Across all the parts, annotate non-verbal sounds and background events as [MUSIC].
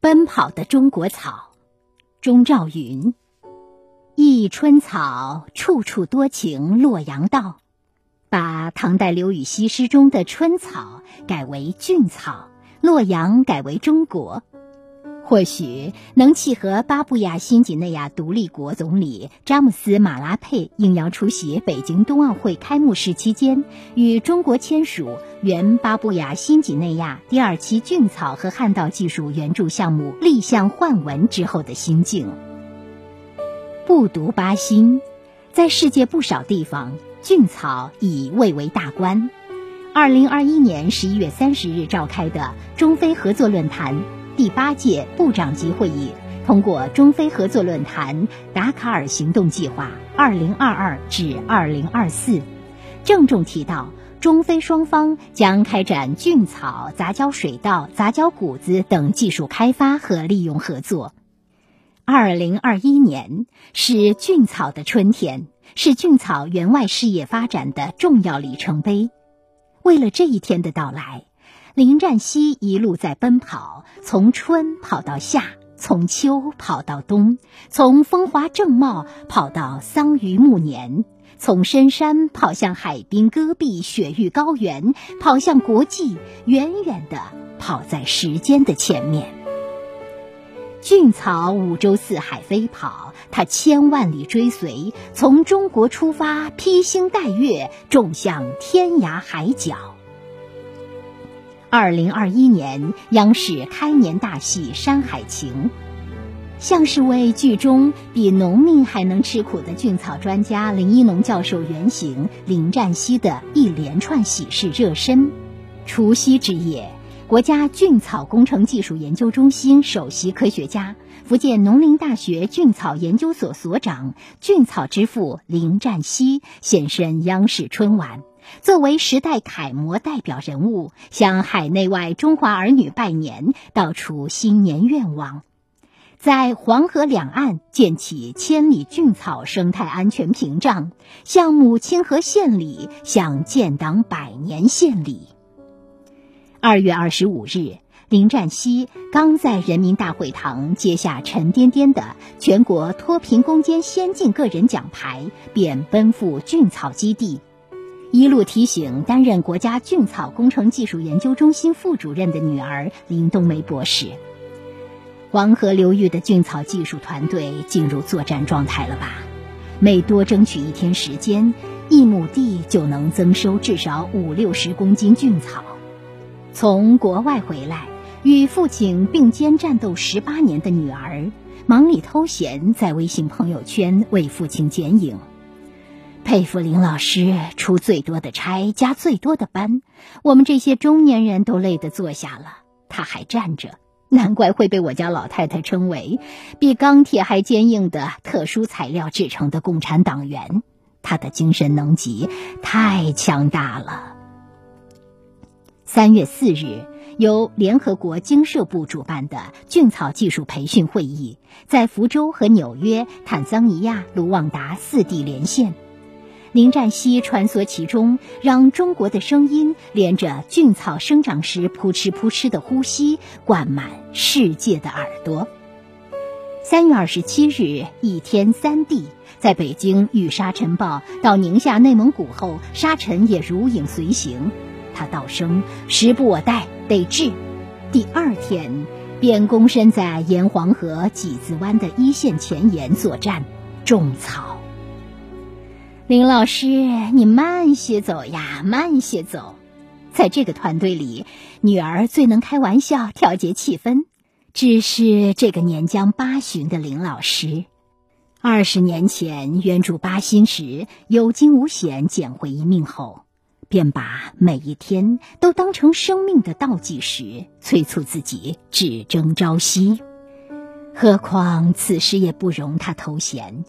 奔跑的中国草，钟兆云。一春草，处处多情洛阳道，把唐代刘禹锡诗中的春草改为俊草，洛阳改为中国。或许能契合巴布亚新几内亚独立国总理詹姆斯·马拉佩应邀出席北京冬奥会开幕式期间与中国签署原巴布亚新几内亚第二期菌草和旱稻技术援助项目立项换文之后的心境。不独巴新，在世界不少地方，菌草已蔚为大观。二零二一年十一月三十日召开的中非合作论坛。第八届部长级会议通过中非合作论坛达卡尔行动计划（二零二二至二零二四），郑重提到中非双方将开展菌草、杂交水稻、杂交谷子等技术开发和利用合作。二零二一年是菌草的春天，是菌草援外事业发展的重要里程碑。为了这一天的到来。林占西一路在奔跑，从春跑到夏，从秋跑到冬，从风华正茂跑到桑榆暮年，从深山跑向海滨戈壁雪域高原，跑向国际，远远的跑在时间的前面。俊草五洲四海飞跑，它千万里追随，从中国出发，披星戴月，种向天涯海角。二零二一年央视开年大戏《山海情》，像是为剧中比农民还能吃苦的菌草专家林一农教授原型林占西的一连串喜事热身。除夕之夜，国家菌草工程技术研究中心首席科学家、福建农林大学菌草研究所所长、菌草之父林占西现身央视春晚。作为时代楷模代表人物，向海内外中华儿女拜年，道出新年愿望，在黄河两岸建起千里菌草生态安全屏障，向母亲河献礼，向建党百年献礼。二月二十五日，林占西刚在人民大会堂接下沉甸甸的全国脱贫攻坚先进个人奖牌，便奔赴菌草基地。一路提醒担任国家菌草工程技术研究中心副主任的女儿林冬梅博士。黄河流域的菌草技术团队进入作战状态了吧？每多争取一天时间，一亩地就能增收至少五六十公斤菌草。从国外回来，与父亲并肩战斗十八年的女儿，忙里偷闲在微信朋友圈为父亲剪影。佩服林老师出最多的差，加最多的班，我们这些中年人都累得坐下了，他还站着，难怪会被我家老太太称为比钢铁还坚硬的特殊材料制成的共产党员。他的精神能级太强大了。三月四日，由联合国经社部主办的菌草技术培训会议在福州和纽约、坦桑尼亚、卢旺达四地连线。林占西穿梭其中，让中国的声音连着菌草生长时扑哧扑哧的呼吸，灌满世界的耳朵。三月二十七日，一天三地，在北京遇沙尘暴，到宁夏、内蒙古后，沙尘也如影随形。他道声时不我待，得治。第二天，便躬身在沿黄河几字湾的一线前沿作战，种草。林老师，你慢些走呀，慢些走。在这个团队里，女儿最能开玩笑，调节气氛。只是这个年将八旬的林老师，二十年前援助巴新时有惊无险捡回一命后，便把每一天都当成生命的倒计时，催促自己只争朝夕。何况此时也不容他偷闲。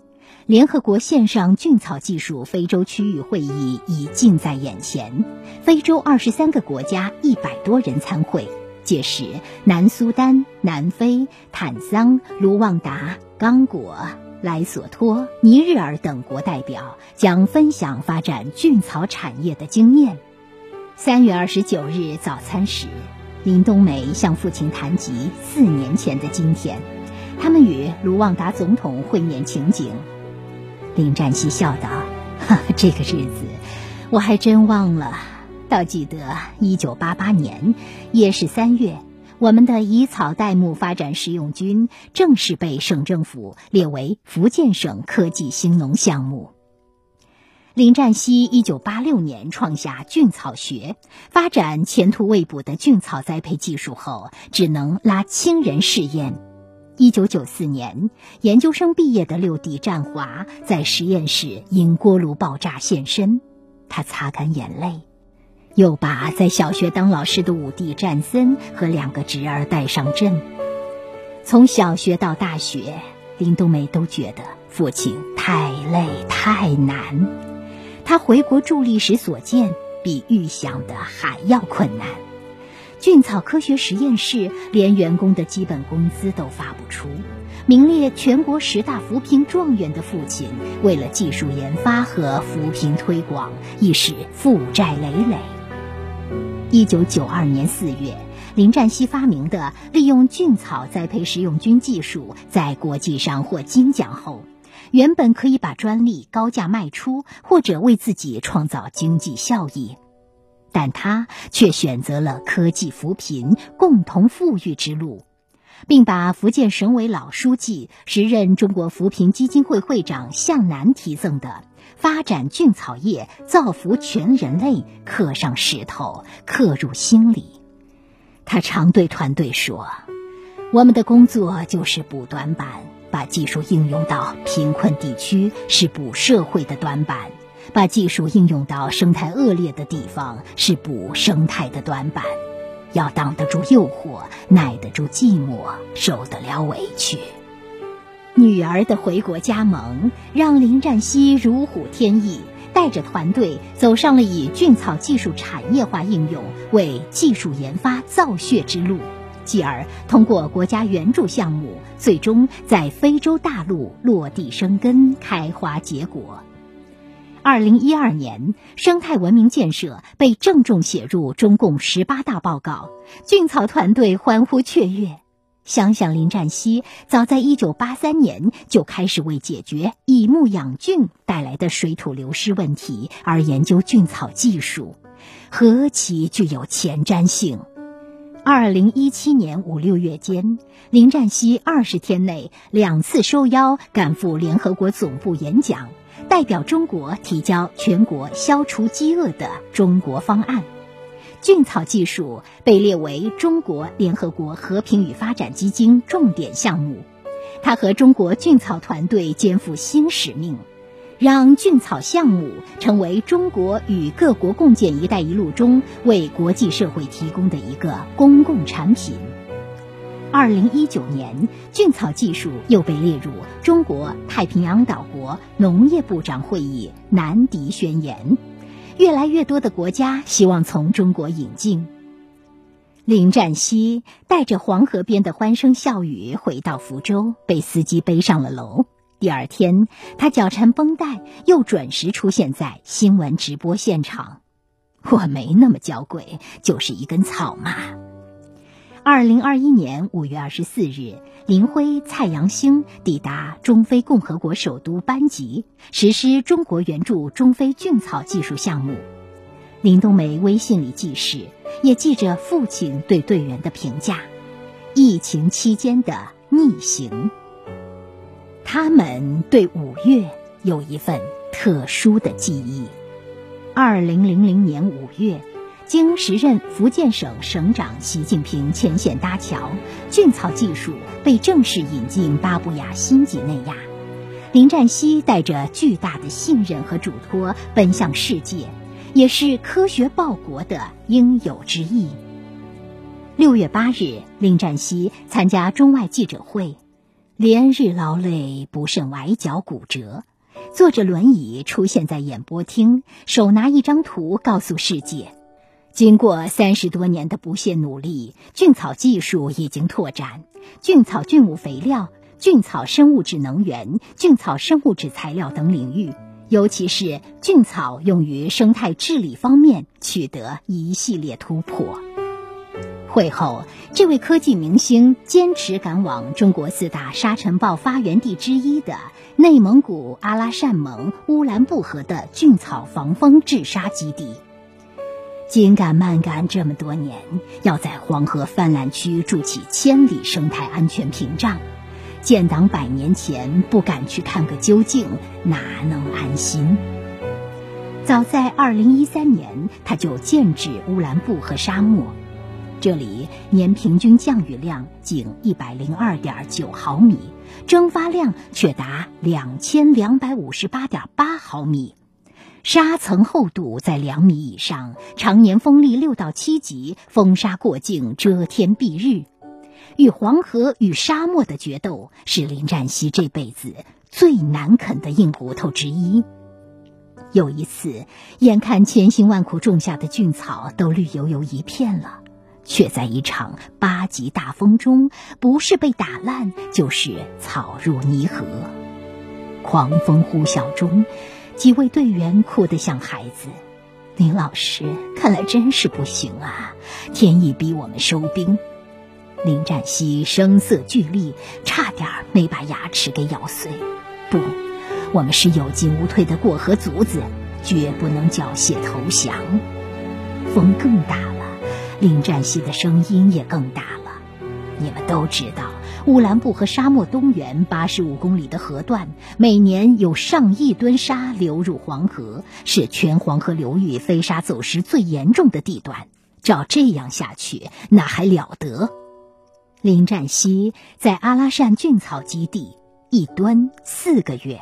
联合国线上菌草技术非洲区域会议已近在眼前，非洲二十三个国家一百多人参会，届时南苏丹、南非、坦桑、卢旺达、刚果、莱索托、尼日尔等国代表将分享发展菌草产业的经验。三月二十九日早餐时，林冬梅向父亲谈及四年前的今天，他们与卢旺达总统会面情景。林占西笑道：“ [LAUGHS] 这个日子，我还真忘了。倒记得一九八八年，也是三月，我们的以草代木发展实用菌正式被省政府列为福建省科技兴农项目。”林占西一九八六年创下菌草学，发展前途未卜的菌草栽培技术后，只能拉亲人试验。一九九四年，研究生毕业的六弟占华在实验室因锅炉爆炸现身，他擦干眼泪，又把在小学当老师的五弟占森和两个侄儿带上阵。从小学到大学，林冬梅都觉得父亲太累太难。他回国助力时所见，比预想的还要困难。菌草科学实验室连员工的基本工资都发不出，名列全国十大扶贫状元的父亲，为了技术研发和扶贫推广，亦是负债累累。一九九二年四月，林占西发明的利用菌草栽培食用菌技术，在国际上获金奖后。原本可以把专利高价卖出，或者为自己创造经济效益，但他却选择了科技扶贫、共同富裕之路，并把福建省委老书记、时任中国扶贫基金会会长向南提赠的“发展菌草业，造福全人类”刻上石头，刻入心里。他常对团队说：“我们的工作就是补短板。”把技术应用到贫困地区是补社会的短板，把技术应用到生态恶劣的地方是补生态的短板。要挡得住诱惑，耐得住寂寞，受得了委屈。女儿的回国加盟，让林占西如虎添翼，带着团队走上了以菌草技术产业化应用为技术研发造血之路。继而通过国家援助项目，最终在非洲大陆落地生根、开花结果。二零一二年，生态文明建设被郑重写入中共十八大报告，菌草团队欢呼雀跃。想想林占西早在一九八三年就开始为解决以牧养菌带来的水土流失问题而研究菌草技术，何其具有前瞻性！二零一七年五六月间，林占西二十天内两次受邀赶赴联合国总部演讲，代表中国提交全国消除饥饿的中国方案。菌草技术被列为中国联合国和平与发展基金重点项目，他和中国菌草团队肩负新使命。让菌草项目成为中国与各国共建“一带一路”中为国际社会提供的一个公共产品。二零一九年，菌草技术又被列入中国太平洋岛国农业部长会议南迪宣言，越来越多的国家希望从中国引进。林占西带着黄河边的欢声笑语回到福州，被司机背上了楼。第二天，他脚缠绷带，又准时出现在新闻直播现场。我没那么娇贵，就是一根草嘛。二零二一年五月二十四日，林辉、蔡阳兴抵达中非共和国首都班吉，实施中国援助中非菌草技术项目。林冬梅微信里记事，也记着父亲对队员的评价：疫情期间的逆行。他们对五月有一份特殊的记忆。二零零零年五月，经时任福建省省长习近平牵线搭桥，菌草技术被正式引进巴布亚新几内亚。林占西带着巨大的信任和嘱托奔向世界，也是科学报国的应有之义。六月八日，林占西参加中外记者会。连日劳累，不慎崴脚骨折，坐着轮椅出现在演播厅，手拿一张图，告诉世界：经过三十多年的不懈努力，菌草技术已经拓展，菌草菌物肥料、菌草生物质能源、菌草生物质材料等领域，尤其是菌草用于生态治理方面，取得一系列突破。会后，这位科技明星坚持赶往中国四大沙尘暴发源地之一的内蒙古阿拉善盟乌兰布和的菌草防风治沙基地。紧赶慢赶这么多年，要在黄河泛滥区筑起千里生态安全屏障，建党百年前不敢去看个究竟，哪能安心？早在2013年，他就建制乌兰布和沙漠。这里年平均降雨量仅一百零二点九毫米，蒸发量却达两千两百五十八点八毫米，沙层厚度在两米以上，常年风力六到七级，风沙过境，遮天蔽日。与黄河与沙漠的决斗，是林占西这辈子最难啃的硬骨头之一。有一次，眼看千辛万苦种下的菌草都绿油油一片了。却在一场八级大风中，不是被打烂，就是草入泥河。狂风呼啸中，几位队员哭得像孩子。林老师，看来真是不行啊！天意逼我们收兵。林占西声色俱厉，差点没把牙齿给咬碎。不，我们是有进无退的过河卒子，绝不能缴械投降。风更大了。林占西的声音也更大。你们都知道，乌兰布和沙漠东缘八十五公里的河段，每年有上亿吨沙流入黄河，是全黄河流域飞沙走石最严重的地段。照这样下去，那还了得？林占西在阿拉善菌草基地一蹲四个月。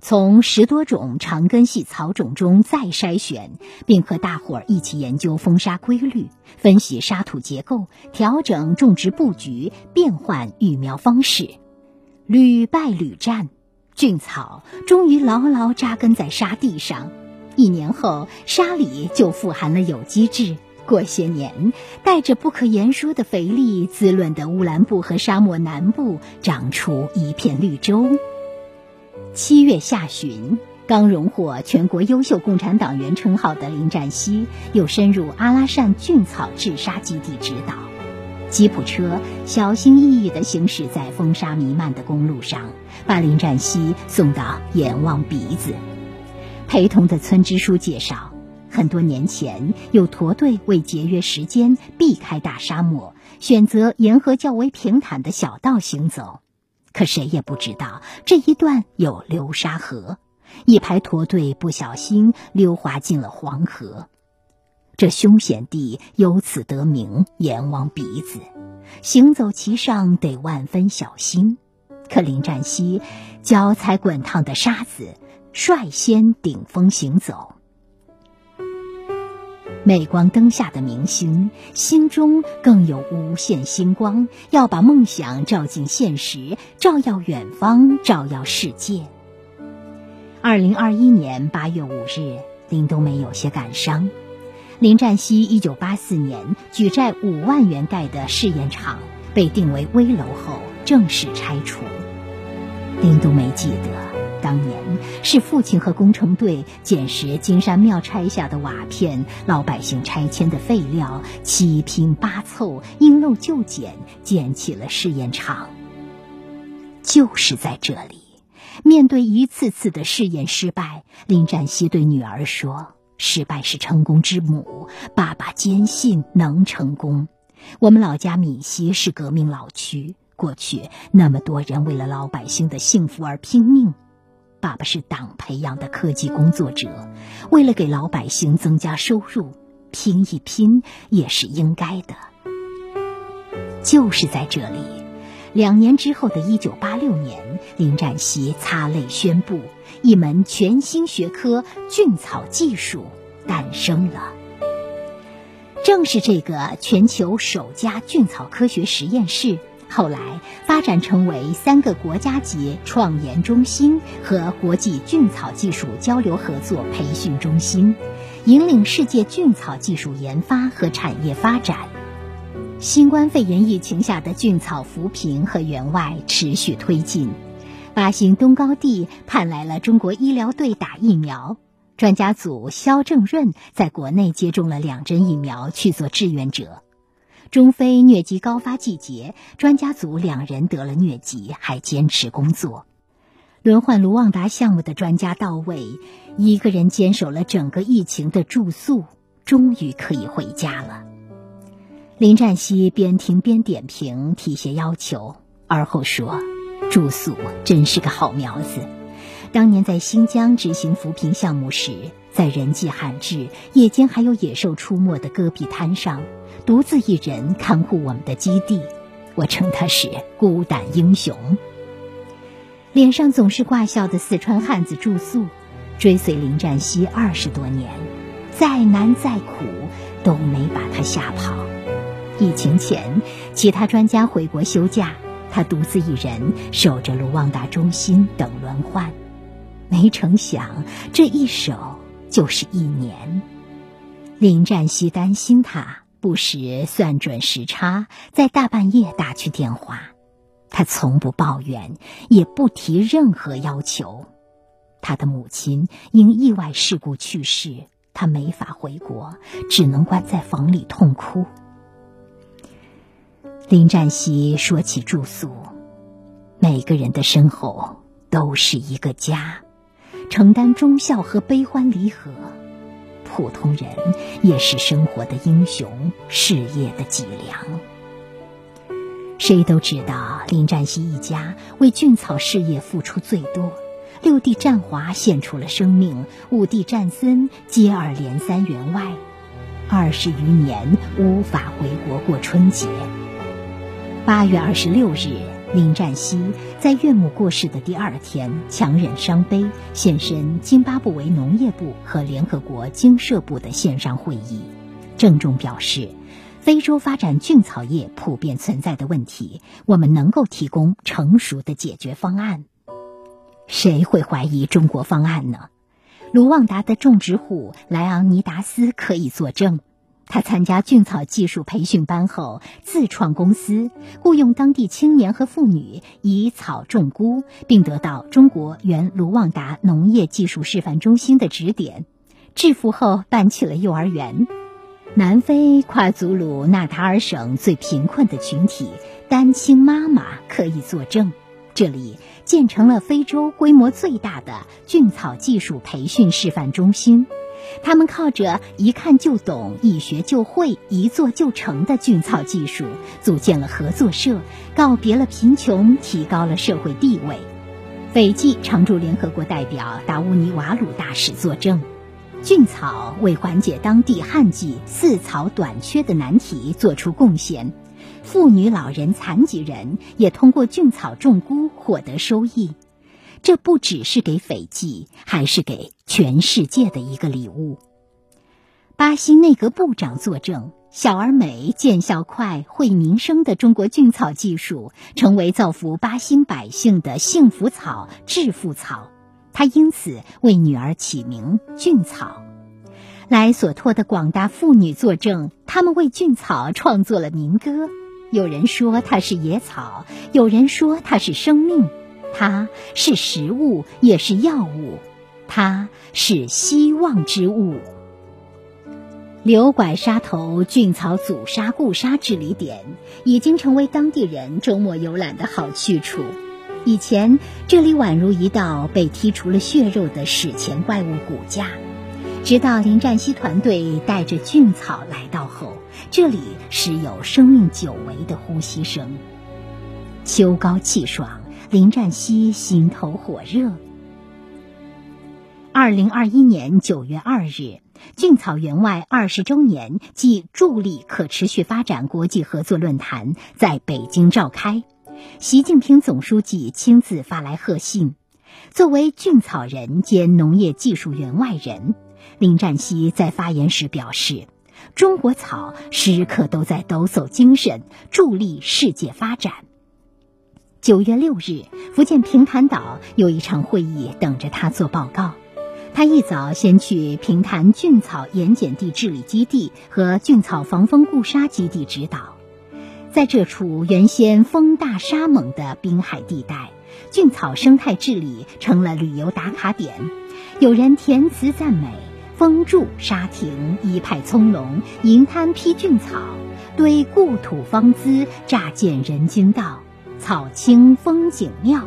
从十多种长根系草种中再筛选，并和大伙儿一起研究风沙规律，分析沙土结构，调整种植布局，变换育苗方式，屡败屡战，菌草终于牢牢扎根在沙地上。一年后，沙里就富含了有机质。过些年，带着不可言说的肥力，滋润的乌兰布和沙漠南部长出一片绿洲。七月下旬，刚荣获全国优秀共产党员称号的林占西，又深入阿拉善菌草治沙基地指导。吉普车小心翼翼地行驶在风沙弥漫的公路上，把林占西送到眼望鼻子。陪同的村支书介绍，很多年前有驼队为节约时间，避开大沙漠，选择沿河较为平坦的小道行走。可谁也不知道这一段有流沙河，一排驼队不小心溜滑进了黄河，这凶险地由此得名“阎王鼻子”，行走其上得万分小心。可林占西脚踩滚烫的沙子，率先顶峰行走。镁光灯下的明星，心中更有无限星光，要把梦想照进现实，照耀远方，照耀世界。二零二一年八月五日，林冬梅有些感伤。林占西一九八四年举债五万元盖的试验场被定为危楼后，正式拆除。林冬梅记得。当年是父亲和工程队捡拾金山庙拆下的瓦片，老百姓拆迁的废料，七拼八凑，因陋就简，建起了试验场。就是在这里，面对一次次的试验失败，林占西对女儿说：“失败是成功之母，爸爸坚信能成功。”我们老家闽西是革命老区，过去那么多人为了老百姓的幸福而拼命。爸爸是党培养的科技工作者，为了给老百姓增加收入，拼一拼也是应该的。就是在这里，两年之后的一九八六年，林占西擦泪宣布，一门全新学科——菌草技术诞生了。正是这个全球首家菌草科学实验室。后来发展成为三个国家级创研中心和国际菌草技术交流合作培训中心，引领世界菌草技术研发和产业发展。新冠肺炎疫情下的菌草扶贫和援外持续推进。巴新东高地派来了中国医疗队打疫苗，专家组肖正润在国内接种了两针疫苗去做志愿者。中非疟疾高发季节，专家组两人得了疟疾，还坚持工作。轮换卢旺达项目的专家到位，一个人坚守了整个疫情的住宿，终于可以回家了。林占西边听边点评，提些要求，而后说：“住宿真是个好苗子。当年在新疆执行扶贫项目时，在人迹罕至、夜间还有野兽出没的戈壁滩上，独自一人看护我们的基地，我称他是孤胆英雄。”脸上总是挂笑的四川汉子住宿，追随林占西二十多年，再难再苦都没把他吓跑。疫情前，其他专家回国休假，他独自一人守着卢旺达中心等轮换。没成想，这一守就是一年。林占西担心他，不时算准时差，在大半夜打去电话。他从不抱怨，也不提任何要求。他的母亲因意外事故去世，他没法回国，只能关在房里痛哭。林占西说起住宿，每个人的身后都是一个家，承担忠孝和悲欢离合。普通人也是生活的英雄，事业的脊梁。谁都知道林占西一家为菌草事业付出最多，六弟占华献出了生命，五弟占森接二连三员外，二十余年无法回国过春节。八月二十六日，林占西在岳母过世的第二天，强忍伤悲，现身津巴布韦农业部和联合国经社部的线上会议，郑重表示，非洲发展菌草业普遍存在的问题，我们能够提供成熟的解决方案。谁会怀疑中国方案呢？卢旺达的种植户莱昂尼达斯可以作证。他参加菌草技术培训班后，自创公司，雇佣当地青年和妇女以草种菇，并得到中国原卢旺达农业技术示范中心的指点。致富后，办起了幼儿园。南非跨祖鲁纳塔尔省最贫困的群体单亲妈妈可以作证，这里建成了非洲规模最大的菌草技术培训示范中心。他们靠着一看就懂、一学就会、一做就成的菌草技术，组建了合作社，告别了贫穷，提高了社会地位。斐济常驻联合国代表达乌尼瓦鲁大使作证，菌草为缓解当地旱季饲草短缺的难题做出贡献，妇女、老人、残疾人也通过菌草种菇获得收益。这不只是给斐济，还是给全世界的一个礼物。巴新内阁部长作证：小而美、见效快、惠民生的中国菌草技术，成为造福巴新百姓的幸福草、致富草。他因此为女儿起名“菌草”。莱索托的广大妇女作证：他们为菌草创作了民歌。有人说它是野草，有人说它是生命。它是食物，也是药物，它是希望之物。流拐沙头菌草阻沙固沙治理点已经成为当地人周末游览的好去处。以前这里宛如一道被剔除了血肉的史前怪物骨架，直到林占西团队带着菌草来到后，这里时有生命久违的呼吸声。秋高气爽。林占西心头火热。二零二一年九月二日，菌草园外二十周年暨助力可持续发展国际合作论坛在北京召开，习近平总书记亲自发来贺信。作为菌草人兼农业技术员外人，林占西在发言时表示：“中国草时刻都在抖擞精神，助力世界发展。”九月六日，福建平潭岛有一场会议等着他做报告。他一早先去平潭菌草盐碱地治理基地和菌草防风固沙基地指导。在这处原先风大沙猛的滨海地带，菌草生态治理成了旅游打卡点。有人填词赞美：“风住沙停，一派葱茏，银滩披菌草。”堆故土方姿，乍见人间道，草青风景妙。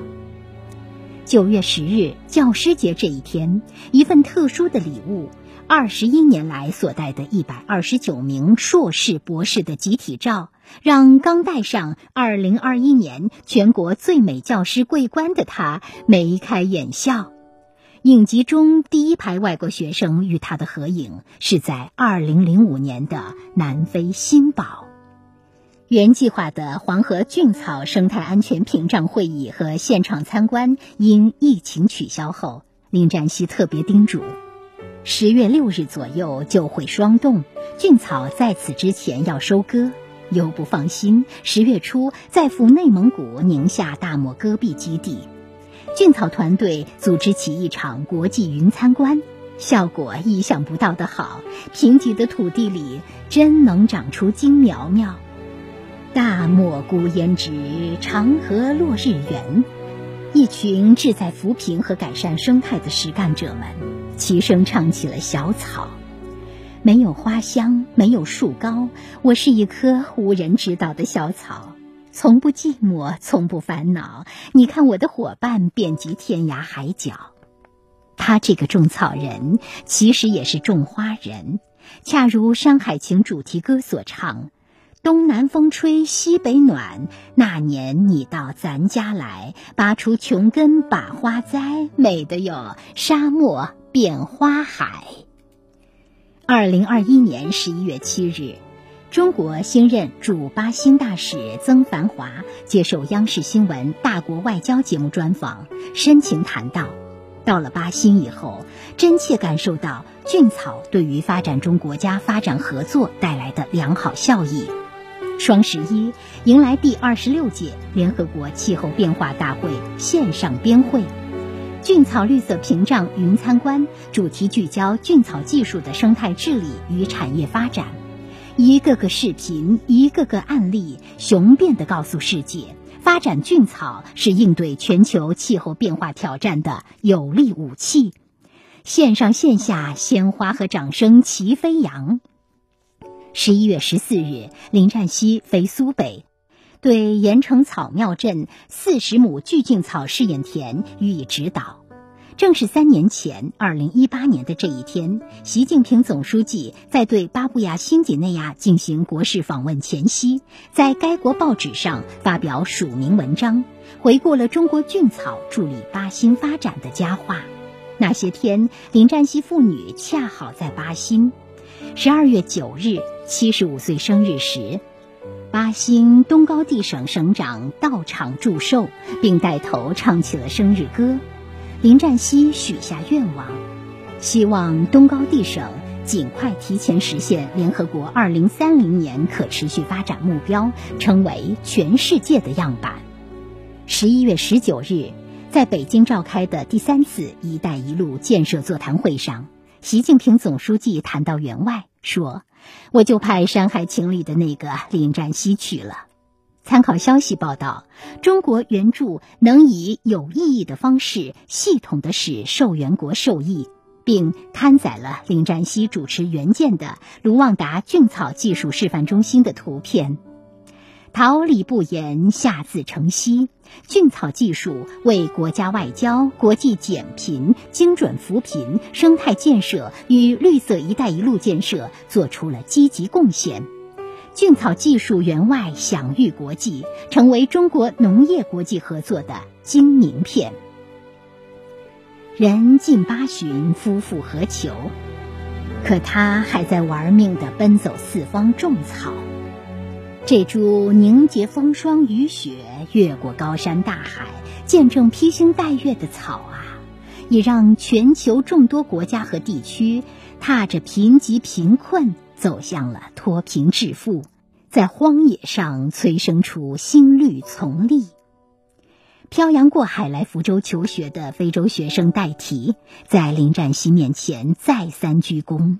九月十日，教师节这一天，一份特殊的礼物。二十一年来所带的一百二十九名硕士、博士的集体照，让刚戴上二零二一年全国最美教师桂冠的他眉开眼笑。影集中第一排外国学生与他的合影是在二零零五年的南非新堡。原计划的黄河菌草生态安全屏障会议和现场参观因疫情取消后，林占西特别叮嘱。十月六日左右就会霜冻，菌草在此之前要收割。又不放心，十月初再赴内蒙古宁夏大漠戈壁基地，菌草团队组织起一场国际云参观，效果意想不到的好。贫瘠的土地里真能长出金苗苗。大漠孤烟直，长河落日圆。一群志在扶贫和改善生态的实干者们，齐声唱起了《小草》。没有花香，没有树高，我是一棵无人知道的小草，从不寂寞，从不烦恼。你看，我的伙伴遍及天涯海角。他这个种草人，其实也是种花人，恰如《山海情》主题歌所唱。东南风吹西北暖，那年你到咱家来，拔出琼根把花栽，美得有沙漠变花海。二零二一年十一月七日，中国新任驻巴新大使曾繁华接受央视新闻《大国外交》节目专访，深情谈到，到了巴新以后，真切感受到菌草对于发展中国家发展合作带来的良好效益。双十一迎来第二十六届联合国气候变化大会线上边会，菌草绿色屏障云参观主题聚焦菌草技术的生态治理与产业发展，一个个视频，一个个案例，雄辩地告诉世界，发展菌草是应对全球气候变化挑战的有力武器。线上线下鲜花和掌声齐飞扬。十一月十四日，林占西飞苏北，对盐城草庙镇四十亩巨菌草试验田予以指导。正是三年前，二零一八年的这一天，习近平总书记在对巴布亚新几内亚进行国事访问前夕，在该国报纸上发表署名文章，回顾了中国菌草助力巴新发展的佳话。那些天，林占西父女恰好在巴新。十二月九日。七十五岁生日时，巴新东高地省省长到场祝寿，并带头唱起了生日歌。林占西许下愿望，希望东高地省尽快提前实现联合国二零三零年可持续发展目标，成为全世界的样板。十一月十九日，在北京召开的第三次“一带一路”建设座谈会上，习近平总书记谈到员外说。我就派《山海情》里的那个林占西去了。参考消息报道，中国援助能以有意义的方式系统的使受援国受益，并刊载了林占西主持援建的卢旺达菌草技术示范中心的图片。桃李不言，下自成蹊。菌草技术为国家外交、国际减贫、精准扶贫、生态建设与绿色“一带一路”建设做出了积极贡献。菌草技术援外享誉国际，成为中国农业国际合作的金名片。人近八旬，夫复何求？可他还在玩命地奔走四方种草。这株凝结风霜雨雪，越过高山大海，见证披星戴月的草啊，也让全球众多国家和地区踏着贫瘠贫困走向了脱贫致富，在荒野上催生出新绿丛丽。漂洋过海来福州求学的非洲学生戴提，在林占西面前再三鞠躬。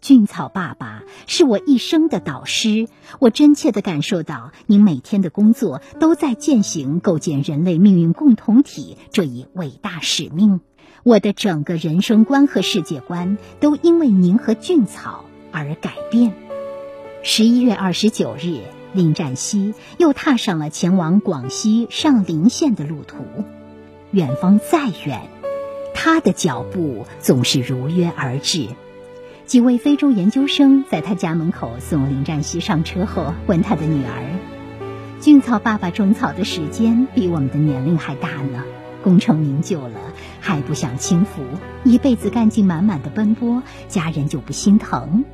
俊草爸爸是我一生的导师，我真切地感受到您每天的工作都在践行构建人类命运共同体这一伟大使命。我的整个人生观和世界观都因为您和俊草而改变。十一月二十九日，林占西又踏上了前往广西上林县的路途。远方再远，他的脚步总是如约而至。几位非洲研究生在他家门口送林占西上车后，问他的女儿：“俊草爸爸种草的时间比我们的年龄还大呢，功成名就了，还不享清福，一辈子干劲满满的奔波，家人就不心疼？”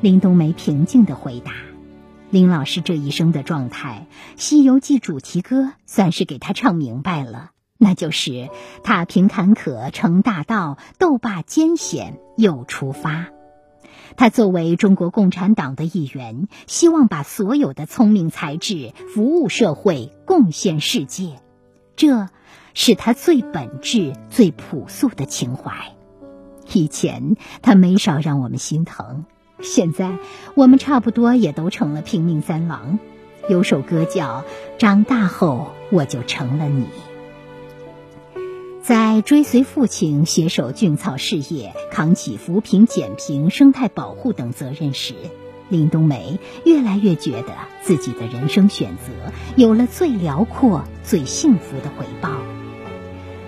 林冬梅平静地回答：“林老师这一生的状态，《西游记》主题歌算是给他唱明白了，那就是踏平坎坷成大道，斗罢艰险又出发。他作为中国共产党的一员，希望把所有的聪明才智服务社会，贡献世界，这是他最本质、最朴素的情怀。以前他没少让我们心疼。”现在我们差不多也都成了拼命三郎。有首歌叫《长大后我就成了你》。在追随父亲携手菌草事业，扛起扶贫、减贫、生态保护等责任时，林冬梅越来越觉得自己的人生选择有了最辽阔、最幸福的回报。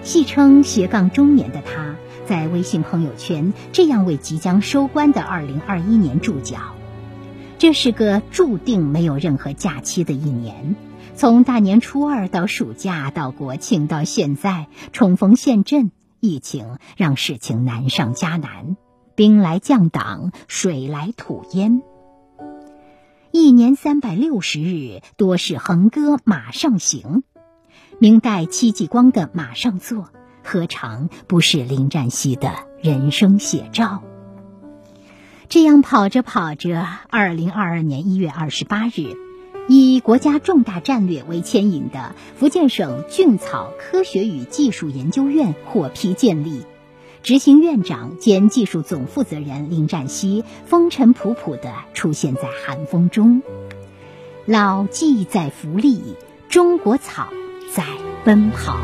戏称斜杠中年的她。在微信朋友圈这样为即将收官的2021年注脚：这是个注定没有任何假期的一年。从大年初二到暑假，到国庆，到现在冲锋陷阵，疫情让事情难上加难，兵来将挡，水来土淹。一年三百六十日，多是横戈马上行。明代戚继光的《马上坐》。何尝不是林占西的人生写照？这样跑着跑着，二零二二年一月二十八日，以国家重大战略为牵引的福建省菌草科学与技术研究院获批建立，执行院长兼技术总负责人林占西风尘仆仆地出现在寒风中。老骥在伏枥，中国草在奔跑。